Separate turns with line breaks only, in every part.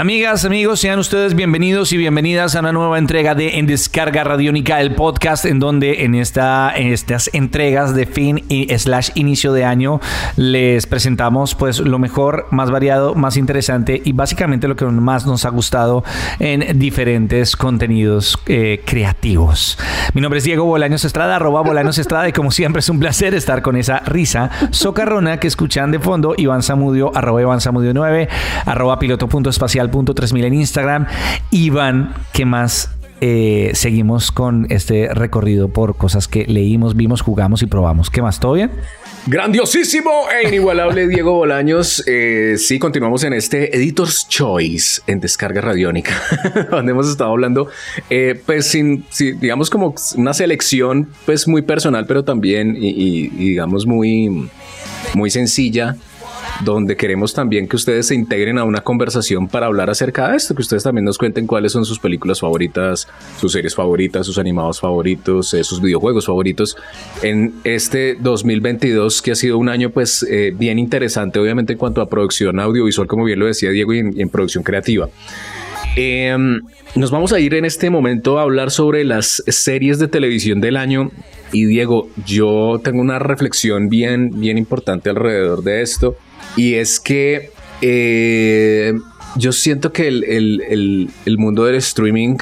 Amigas, amigos, sean ustedes bienvenidos y bienvenidas a una nueva entrega de En Descarga Radiónica, el podcast en donde en, esta, en estas entregas de fin y slash inicio de año les presentamos pues lo mejor, más variado, más interesante y básicamente lo que más nos ha gustado en diferentes contenidos eh, creativos. Mi nombre es Diego Bolaños Estrada, arroba Bolaños Estrada y como siempre es un placer estar con esa risa socarrona que escuchan de fondo Iván Samudio, arroba Iván Samudio 9, arroba piloto.espacial punto 3000 en Instagram. Iván, ¿qué más? Eh, seguimos con este recorrido por cosas que leímos, vimos, jugamos y probamos. ¿Qué más? ¿Todo bien?
Grandiosísimo e inigualable Diego Bolaños. Eh, sí, continuamos en este Editor's Choice en Descarga Radiónica, donde hemos estado hablando, eh, pues sin, digamos como una selección pues muy personal, pero también y digamos muy, muy sencilla donde queremos también que ustedes se integren a una conversación para hablar acerca de esto, que ustedes también nos cuenten cuáles son sus películas favoritas, sus series favoritas, sus animados favoritos, eh, sus videojuegos favoritos en este 2022 que ha sido un año pues eh, bien interesante obviamente en cuanto a producción audiovisual como bien lo decía Diego y en, producción creativa. Em, nos vamos a ir en este momento a hablar sobre las series de televisión del año. Y Diego, yo tengo una reflexión bien, bien importante alrededor de esto. Y es que eh, yo siento que el, mundo del streaming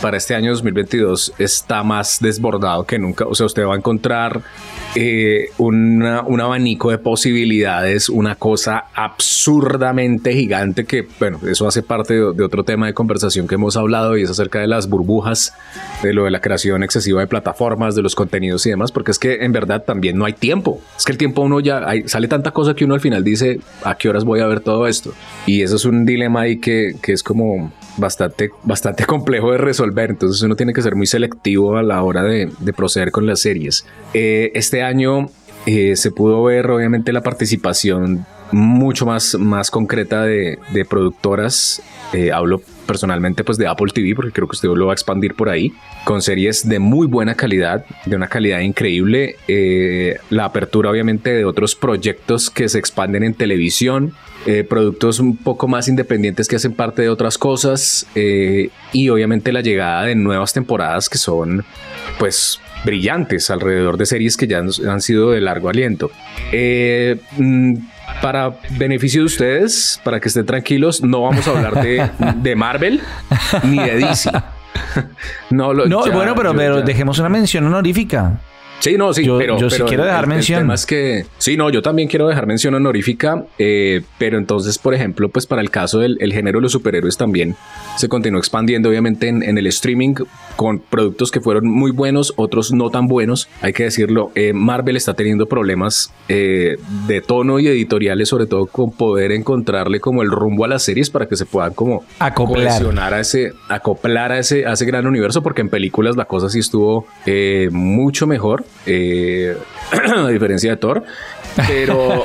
para este año 2022 está más desbordado que nunca. O sea, usted va a encontrar eh, un abanico de posibilidades, una cosa absurdamente gigante que, bueno, eso hace parte de, otro tema de conversación que hemos hablado y es acerca de las burbujas, de lo de la creación excesiva de plataformas, de los contenidos y demás, porque es que en verdad también no hay tiempo. Es que el tiempo uno ya sale tanta cosa que uno al final dice, ¿a qué horas voy a ver todo esto? Y eso es un dilema ahí que, que es como bastante, bastante complejo de resolver. Entonces uno tiene que ser muy selectivo a la hora de, proceder con las series. Eh, este año eh, se pudo ver obviamente la participación mucho más, más concreta de, productoras. Eh, hablo personalmente pues de Apple TV porque creo que usted lo va a expandir por ahí con series de muy buena calidad de una calidad increíble. La apertura obviamente de otros proyectos que se expanden en televisión. Eh, productos un poco más independientes que hacen parte de otras cosas. Eh, y obviamente la llegada de nuevas temporadas que son pues brillantes alrededor de series que ya han sido de largo aliento. Eh, mm, para beneficio de ustedes, para que estén tranquilos, no vamos a hablar de, de Marvel ni de DC.
no, lo, no bueno, pero, pero dejemos una mención honorífica.
Sí, no, sí,
yo, pero, yo sí quiero dejar mención.
que, sí, no, yo también quiero dejar mención honorífica, eh, pero entonces, por ejemplo, pues para el caso del género de los superhéroes también se continuó expandiendo, obviamente, en, el streaming con productos que fueron muy buenos, otros no tan buenos, hay que decirlo. Eh, Marvel está teniendo problemas eh, de tono y editoriales, sobre todo con poder encontrarle como el rumbo a las series para que se puedan como
acoplar
a ese, acoplar a ese, a ese gran universo, porque en películas la cosa sí estuvo mucho mejor. Eh, a diferencia de Thor. Pero.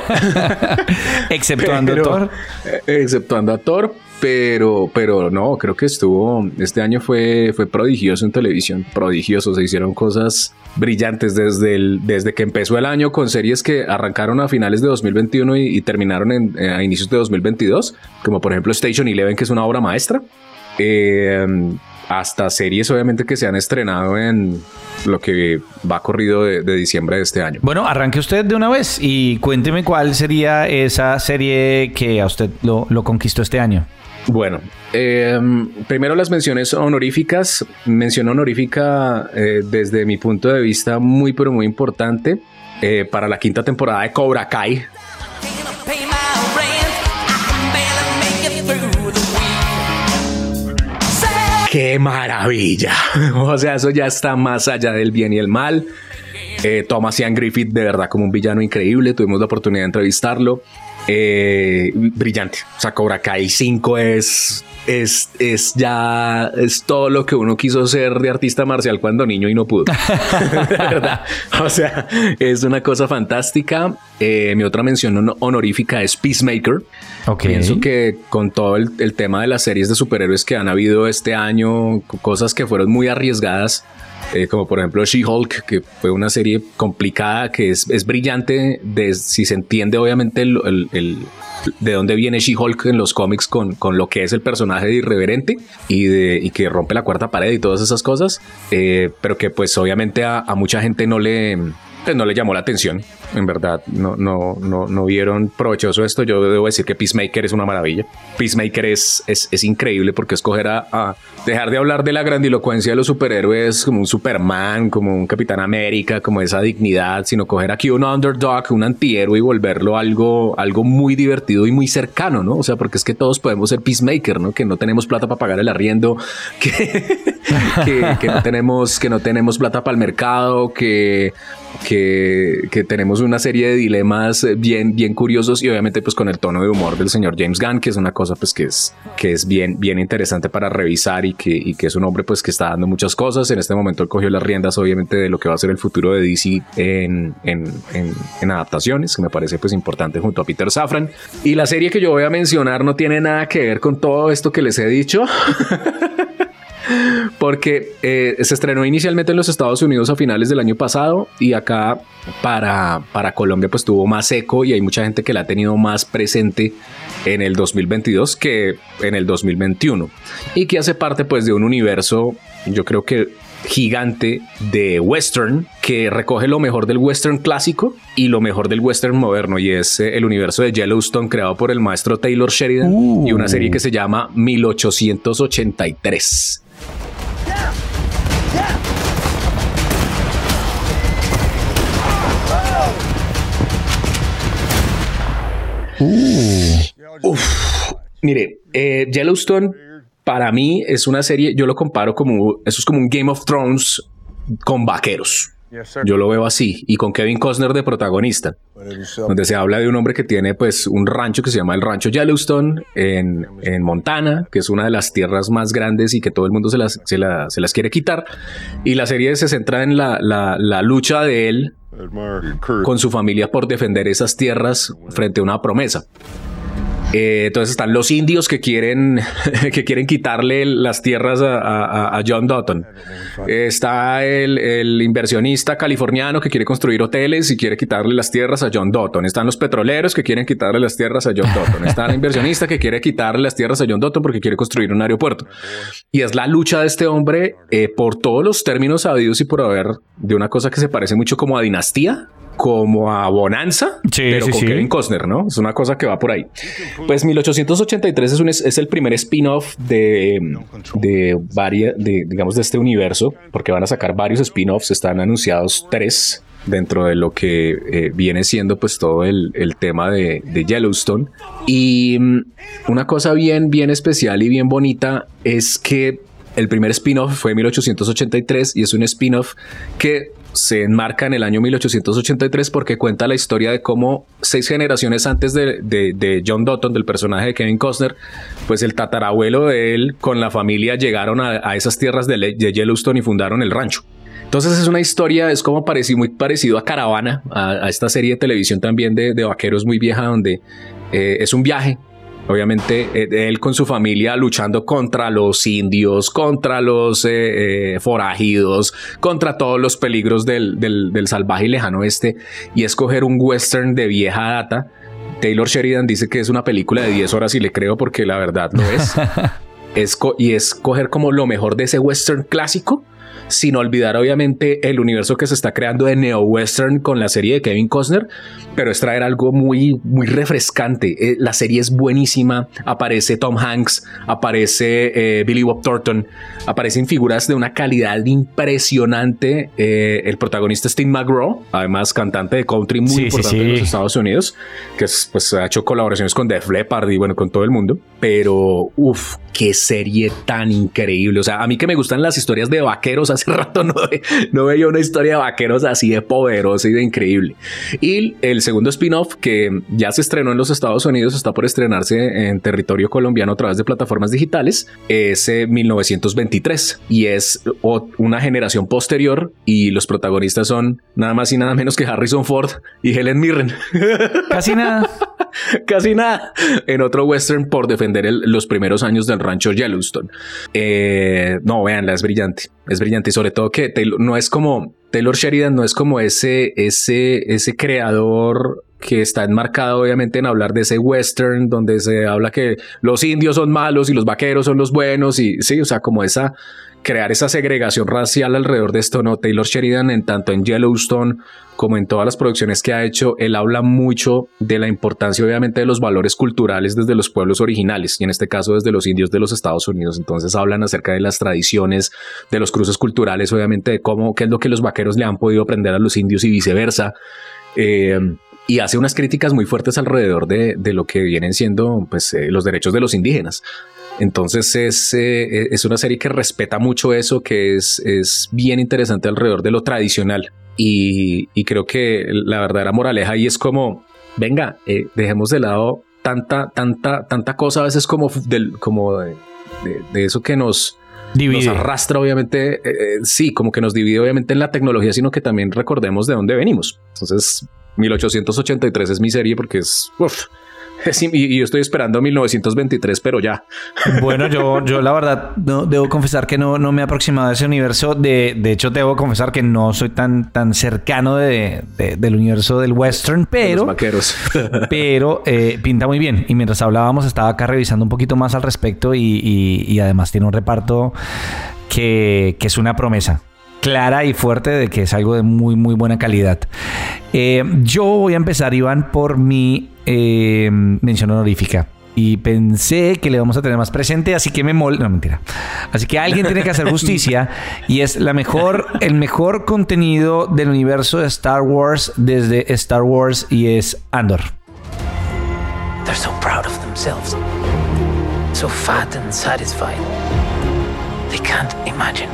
exceptuando a Thor.
Eh, exceptuando a Thor. Pero, pero no, creo que estuvo. Este año fue, fue prodigioso en televisión. Prodigioso. Se hicieron cosas brillantes desde, el, desde que empezó el año con series que arrancaron a finales de 2021 y, terminaron en, a inicios de 2022. Como por ejemplo Station Eleven, que es una obra maestra. Eh, hasta series obviamente que se han estrenado en lo que va corrido de, diciembre de este año.
Bueno, arranque usted de una vez y cuénteme cuál sería esa serie que a usted lo, conquistó este año.
Bueno, em, primero las menciones honoríficas. Mención honorífica eh, desde mi punto de vista muy pero muy importante eh, para la quinta temporada de Cobra Kai. ¡Qué maravilla! o sea, eso ya está más allá del bien y el mal. Eh, Thomas Ian Griffith, de verdad, como un villano increíble. Tuvimos la oportunidad de entrevistarlo. eh, brillante. O sea, Cobra Kai 5 es es, es ya es todo lo que uno quiso ser de artista marcial cuando niño y no pudo. verdad. O sea, es una cosa fantástica. Eh, mi otra mención honorífica es Peacemaker. Pienso que con todo el, el, tema de las series de superhéroes que han habido este año, cosas que fueron muy arriesgadas, eh, como por ejemplo She-Hulk, que fue una serie complicada, que es, es brillante, de, si se entiende obviamente el, el, de dónde viene She-Hulk en los cómics con, con, lo que es el personaje de irreverente y, de, y que rompe la cuarta pared y todas esas cosas, eh, pero que pues obviamente a, a mucha gente no le pues no le llamó la atención. En verdad, no, no, no, no vieron provechoso esto. Yo debo decir que Peacemaker es una maravilla. Peacemaker es, es, es increíble porque escoger a, a, dejar de hablar de la grandilocuencia de los superhéroes como un Superman, como un Capitán América, como esa dignidad, sino coger aquí un underdog, un antihéroe y volverlo algo, algo muy divertido y muy cercano, ¿no? O sea, porque es que todos podemos ser Peacemaker, ¿no? Que no tenemos plata para pagar el arriendo, que, que, que no tenemos, que no tenemos plata para el mercado, que que, tenemos una serie de dilemas bien, bien curiosos y obviamente pues con el tono de humor del señor James Gunn, que es una cosa pues que es, que es bien, bien interesante para revisar y que, que es un hombre pues que está dando muchas cosas. En este momento él cogió las riendas obviamente de lo que va a ser el futuro de DC en, en, en adaptaciones, que me parece pues importante junto a Peter Safran. Y la serie que yo voy a mencionar no tiene nada que ver con todo esto que les he dicho. porque eh, se estrenó inicialmente en los Estados Unidos a finales del año pasado y acá para, para Colombia pues tuvo más eco y hay mucha gente que la ha tenido más presente en el 2022 que en el 2021 y que hace parte pues de un universo yo creo que gigante de western que recoge lo mejor del western clásico y lo mejor del western moderno. Y es eh, el universo de Yellowstone creado por el maestro Taylor Sheridan y una serie que se llama 1883. Uf, mire, eh, Yellowstone para mí es una serie, yo lo comparo como, eso es como un Game of Thrones con vaqueros. Yo lo veo así y con Kevin Costner de protagonista, donde se habla de un hombre que tiene pues un rancho que se llama el rancho Yellowstone en, en Montana, que es una de las tierras más grandes y que todo el mundo se las, se, se las quiere quitar. Y la serie se centra en la, la, la lucha de él con su familia por defender esas tierras frente a una promesa. Eh, entonces están los indios que quieren, que quieren quitarle las tierras a, John Dutton. está el, inversionista californiano que quiere construir hoteles y quiere quitarle las tierras a John Dutton. Están los petroleros que quieren quitarle las tierras a John Dutton. Está el inversionista que quiere quitarle las tierras a John Dutton porque quiere construir un aeropuerto. Y es la lucha de este hombre eh, por todos los términos sabidos y por haber de una cosa que se parece mucho como a dinastía como a Bonanza, pero con Kevin Costner, ¿no? Es una cosa que va por ahí. Pues 1883 es, un, es el primer spin-off de, de digamos, de este universo, porque van a sacar varios spin-offs, están anunciados tres dentro de lo que eh, viene siendo pues todo el, el tema de, de, Yellowstone. Y mm, una cosa bien, bien especial y bien bonita es que el primer spin-off fue en 1883 y es un spin-off que se enmarca en el año 1883 porque cuenta la historia de cómo seis generaciones antes de, John Dutton, del personaje de Kevin Costner, pues el tatarabuelo de él con la familia llegaron a, esas tierras de, Yellowstone y fundaron el rancho. Entonces es una historia, es como parecido, muy parecido a Caravana, a, esta serie de televisión también de, vaqueros muy vieja, donde eh, es un viaje Obviamente, eh, él con su familia luchando contra los indios, contra los eh, eh, forajidos, contra todos los peligros del, del, salvaje y lejano oeste, y escoger un western de vieja data. Taylor Sheridan dice que es una película de 10 horas y le creo porque la verdad lo es. es y es coger como lo mejor de ese western clásico sin olvidar obviamente el universo que se está creando de Neo Western con la serie de Kevin Costner, pero es traer algo muy, muy refrescante. Eh, la serie es buenísima, aparece Tom Hanks, aparece eh, Billy Bob Thornton, aparecen figuras de una calidad impresionante. Eh, el protagonista Steve McGraw, además cantante de country muy importante en los Estados Unidos, que pues ha hecho colaboraciones con Def Leppard y bueno, con todo el mundo, pero uff, qué serie tan increíble. O sea, a mí que me gustan las historias de vaqueros hace rato no, no veía una historia de vaqueros así de poderosa y de increíble. Y el segundo spin-off que ya se estrenó en los Estados Unidos, está por estrenarse en territorio colombiano a través de plataformas digitales, es 1923 y es una generación posterior y los protagonistas son nada más y nada menos que Harrison Ford y Helen Mirren.
Casi nada.
Casi nada. En otro western por defender los primeros años del rancho Yellowstone. Eh, no, veanla, es brillante. Es brillante y sobre todo que no es como Taylor Sheridan, no es como ese, ese, ese creador que está enmarcado obviamente en hablar de ese western donde se habla que los indios son malos y los vaqueros son los buenos y sí, o sea, como esa crear esa segregación racial alrededor de esto, ¿no? Taylor Sheridan, en tanto en Yellowstone como en todas las producciones que ha hecho, él habla mucho de la importancia, obviamente, de los valores culturales desde los pueblos originales, y en este caso desde los indios de los Estados Unidos. Entonces hablan acerca de las tradiciones, de los cruces culturales, obviamente, de cómo, qué es lo que los vaqueros le han podido aprender a los indios y viceversa. Eh, y hace unas críticas muy fuertes alrededor de, lo que vienen siendo pues, eh, los derechos de los indígenas. Entonces es, eh, es una serie que respeta mucho eso, que es, es bien interesante alrededor de lo tradicional. Y, creo que la verdadera moraleja ahí es como, venga, eh, dejemos de lado tanta, tanta, tanta cosa a veces como, del, como de, eso que nos, nos arrastra, obviamente, eh, sí, como que nos divide obviamente en la tecnología, sino que también recordemos de dónde venimos. Entonces, 1883 es mi serie porque es... y, yo estoy esperando 1923, pero ya.
Bueno, yo, yo la verdad no, debo confesar que no, no me he aproximado a ese universo. De, de hecho, debo confesar que no soy tan, tan cercano de, del universo del western, pero... Los pero eh, pinta muy bien. Y mientras hablábamos, estaba acá revisando un poquito más al respecto y, y, además tiene un reparto que, que es una promesa clara y fuerte de que es algo de muy, muy buena calidad. Eh, yo voy a empezar, Iván, por mi eh, mención honorífica. Y pensé que le vamos a tener más presente, así que me mol... No, mentira. Así que alguien tiene que hacer justicia y es la mejor, el mejor contenido del universo de Star Wars desde Star Wars y es Andor. They're so proud of themselves. So fat and satisfied.
They can't imagine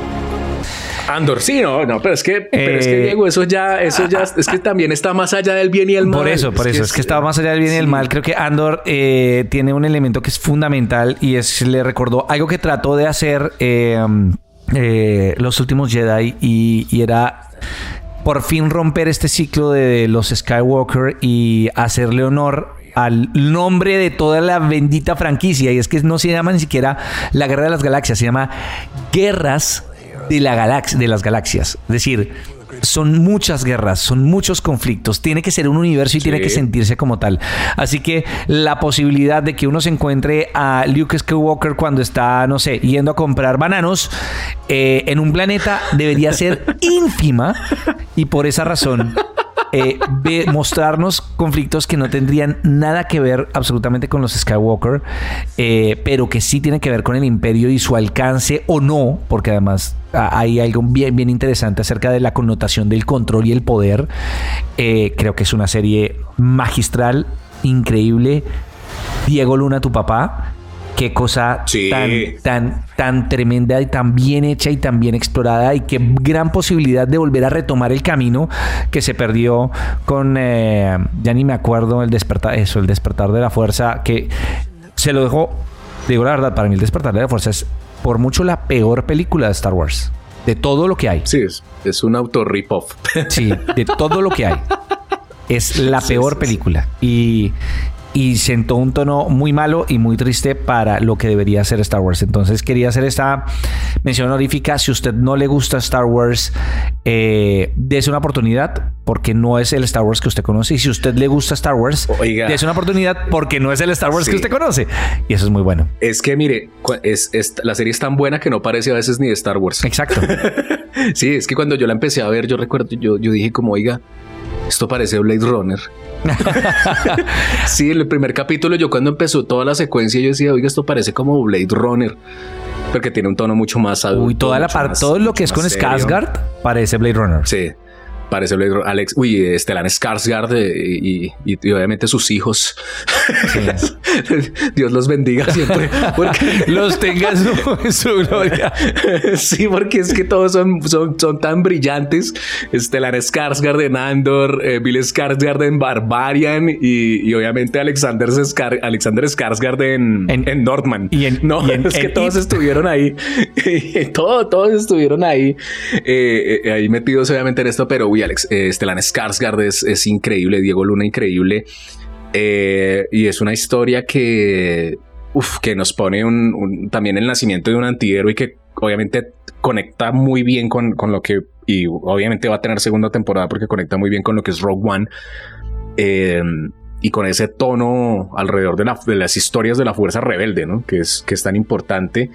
Andor, sí, no, no, pero es que, pero es que eh, Diego, eso ya, eso ya, es que también está más allá del bien y el mal.
Por eso, por eso, es, que está más allá del bien y el mal. Creo que Andor eh, tiene un elemento que es fundamental y es, le recordó algo que trató de hacer eh, los últimos Jedi y, y era por fin romper este ciclo de los Skywalker y hacerle honor al nombre de toda la bendita franquicia. Y es que no se llama ni siquiera la Guerra de las Galaxias, se llama Guerras de, la galaxia, de las galaxias. Es decir, son muchas guerras, son muchos conflictos. Tiene que ser un universo y tiene que sentirse como tal. Así que la posibilidad de que uno se encuentre a Luke Skywalker cuando está, no sé, yendo a comprar bananos eh, en un planeta debería ser ínfima. Y por esa razón eh, mostrarnos conflictos que no tendrían nada que ver absolutamente con los Skywalker, eh, pero que sí tienen que ver con el imperio y su alcance o no, porque además hay algo bien, bien interesante acerca de la connotación del control y el poder. Eh, creo que es una serie magistral, increíble. Diego Luna, tu papá, qué cosa tan, tan, tan tremenda y tan bien hecha y tan bien explorada y qué gran posibilidad de volver a retomar el camino que se perdió con, eh, ya ni me acuerdo, el despertar, eso, el despertar de la fuerza, que se lo dejó, digo la verdad, para mí el despertar de la fuerza es por mucho la peor película de Star Wars. De todo lo que hay.
Sí, es, un auto rip-off.
Sí, de todo lo que hay. Es la peor película. Y, y sentó un tono muy malo y muy triste para lo que debería ser Star Wars. Entonces quería hacer esta mención honorífica. Si usted no le gusta Star Wars, eh, dése una oportunidad porque no es el Star Wars que usted conoce. Y si usted le gusta Star Wars, dése una oportunidad porque no es el Star Wars que usted conoce. Y eso es muy bueno.
Es que mire, es, la serie es tan buena que no parece a veces ni de Star Wars.
Exacto.
sí, es que cuando yo la empecé a ver, yo recuerdo, yo, yo dije como, oiga, esto parece Blade Runner. sí, el primer capítulo, yo cuando empezó toda la secuencia, yo decía, oiga, esto parece como Blade Runner. Porque tiene un tono mucho más adulto.
Uy, toda la parte, todo lo que es con Skarsgård parece Blade Runner.
Sí. Parece Alex, uy, Stellan Skarsgård eh, y, y, obviamente sus hijos. Dios los bendiga siempre.
Porque los tenga en su, gloria.
sí, porque es que todos son, son, son tan brillantes. Stellan Skarsgård en Andor, eh, Bill Skarsgård en Barbarian y, obviamente Alexander, Alexander Skarsgård en, en, Nordman. Y en, no, es que todos estuvieron ahí. todos, todos estuvieron ahí, eh, ahí metidos obviamente en esto, pero uy, Alex, eh, Stellan Skarsgård es, increíble, Diego Luna increíble. Eh, y es una historia que, que nos pone un, también el nacimiento de un antihéroe y que obviamente conecta muy bien con, lo que, y obviamente va a tener segunda temporada porque conecta muy bien con lo que es Rogue One. Em, y con ese tono alrededor de, de, las historias de la fuerza rebelde, ¿no? Que es, que es tan importante.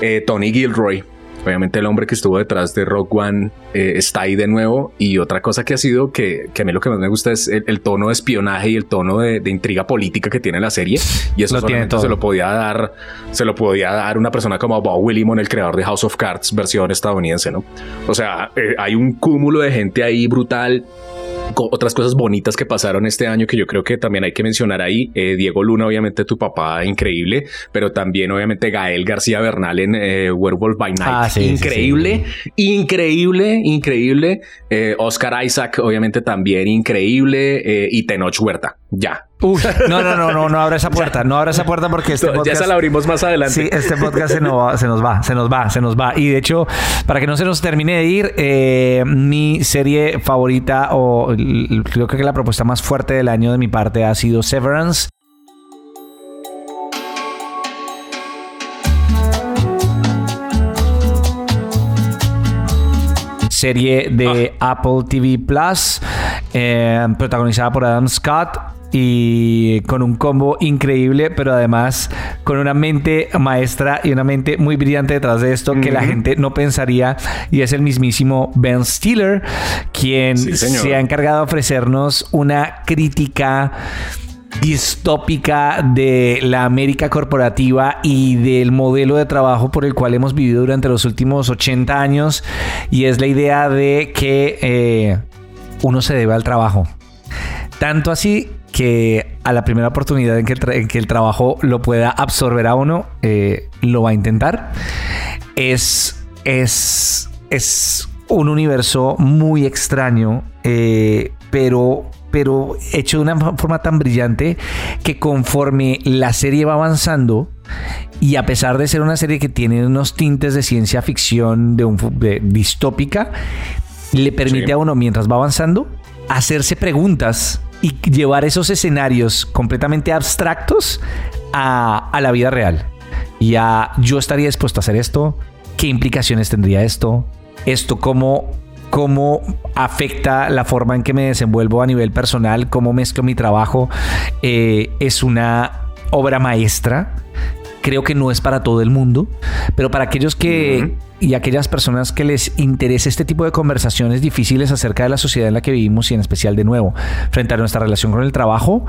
Eh, Tony Gilroy, Obviamente el hombre que estuvo detrás de Rock One eh, está ahí de nuevo. Y otra cosa que ha sido que, a mí lo que más me gusta es el, tono de espionaje y el tono de, intriga política que tiene la serie. Y eso se lo podía dar se lo podía dar una persona como Bob Willimon el creador de House of Cards versión estadounidense no o sea eh, hay un cúmulo de gente ahí brutal otras cosas bonitas que pasaron este año que yo creo que también hay que mencionar ahí. Eh, Diego Luna, obviamente tu papá, increíble, pero también obviamente Gael García Bernal en eh, Werewolf by Night. Ah, increíble, increíble, increíble. Eh, Oscar Isaac, obviamente también increíble. y Tenoch Huerta, ya.
no, no, no, no, no abra esa puerta, no abra esa puerta porque este
podcast, ya se la abrimos más adelante.
Sí, este podcast se nos, va, se nos va, se nos va, se nos va. Y de hecho, para que no se nos termine de ir, mi serie favorita o creo que la propuesta más fuerte del año de mi parte ha sido Severance. Serie de ah. Apple TV Plus, eh, protagonizada por Adam Scott y con un combo increíble, pero además con una mente maestra y una mente muy brillante detrás de esto que la gente no pensaría y es el mismísimo Ben Stiller quien se ha encargado de ofrecernos una crítica distópica de la América corporativa y del modelo de trabajo por el cual hemos vivido durante los últimos 80 años y es la idea de que eh, uno se debe al trabajo. Tanto así que a la primera oportunidad en que el, que el trabajo lo pueda absorber a uno, eh, lo va a intentar. Es, es, es un universo muy extraño, eh, pero, pero hecho de una forma tan brillante que conforme la serie va avanzando, y a pesar de ser una serie que tiene unos tintes de ciencia ficción de un, distópica, le permite a uno, mientras va avanzando, hacerse preguntas y llevar esos escenarios completamente abstractos a, la vida real. Y a yo estaría dispuesto a hacer esto, qué implicaciones tendría esto, esto cómo, cómo afecta la forma en que me desenvuelvo a nivel personal, cómo mezclo mi trabajo. Eh, es una obra maestra. Creo que no es para todo el mundo, pero para aquellos que y aquellas personas que les interese este tipo de conversaciones difíciles acerca de la sociedad en la que vivimos y en especial de nuevo frente a nuestra relación con el trabajo,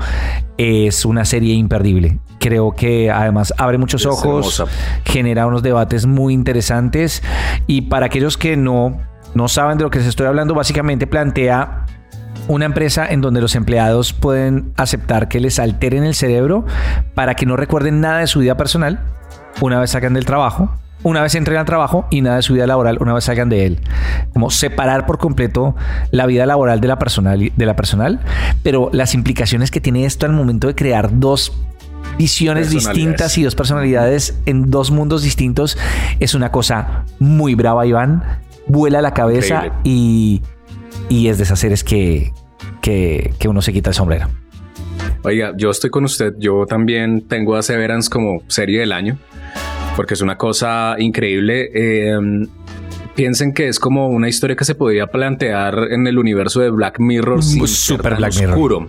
es una serie imperdible. Creo que además abre muchos ojos, genera unos debates muy interesantes y para aquellos que no, no saben de lo que les estoy hablando, básicamente plantea una empresa en donde los empleados pueden aceptar que les alteren el cerebro para que no recuerden nada de su vida personal una vez sacan del trabajo una vez entren al trabajo y nada de su vida laboral una vez salgan de él. Como separar por completo la vida laboral de la personal, de la personal pero las implicaciones que tiene esto al momento de crear dos visiones distintas y dos personalidades en dos mundos distintos es una cosa muy brava, Iván. Vuela la cabeza y, y, es de esas series que, que, que uno se quita el sombrero.
Oiga, yo estoy con usted. Yo también tengo a Severance como serie del año porque es una cosa increíble. Em, piensen que es como una historia que se podría plantear en el universo de Black Mirror
sin super Black oscuro.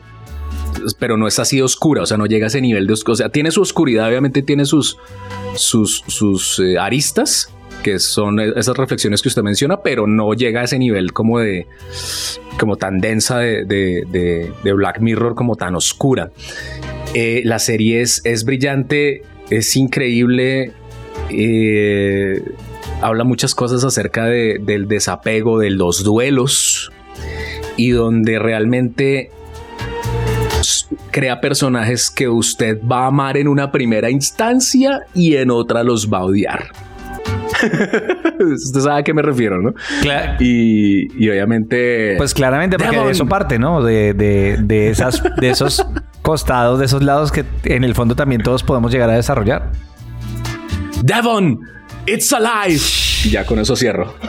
Pero no es así oscura, o sea, no llega a ese nivel de oscuridad. O sea, tiene su oscuridad, obviamente tiene sus, sus, sus eh, aristas, que son esas reflexiones que usted menciona, pero no llega a ese nivel como de como tan densa de, de, Black Mirror, como tan oscura. Eh, la serie es, es brillante, es increíble eh, habla muchas cosas acerca del desapego, de los duelos. y donde realmente crea personajes que usted va a amar en una primera instancia y en otra los va a odiar. Usted sabe a qué me refiero, ¿no?
Claro.
Y, obviamente.
Pues claramente, porque de eso parte, ¿no? De, de, esas, de esos costados, de esos lados que en el fondo también todos podemos llegar a desarrollar.
Devon, it's alive. ya con eso cierro.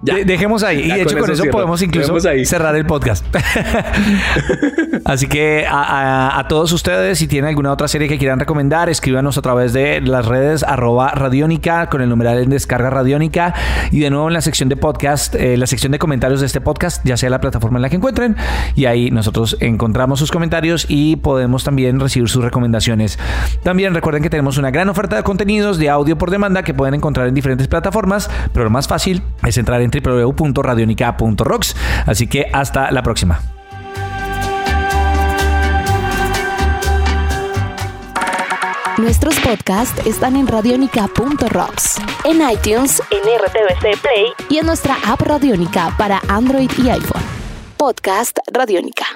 dejemos ahí. y de hecho, con eso, podemos incluso cerrar el podcast. Así que a, todos ustedes, si tienen alguna otra serie que quieran recomendar, escríbanos a través de las redes arroba radiónica con el numeral en descarga radiónica. Y de nuevo en la sección de podcast, eh, la sección de comentarios de este podcast, ya sea la plataforma en la que encuentren. Y ahí nosotros encontramos sus comentarios y podemos también recibir sus recomendaciones. También recuerden que tenemos una gran oferta de contenidos de audio por demanda que pueden encontrar en diferentes plataformas, pero lo más fácil es entrar en www.radionica.rocks. Así que hasta la próxima.
Nuestros podcasts están en radionica.rocks, en iTunes, en RTVC Play y en nuestra app Radionica para Android y iPhone. Podcast Radionica.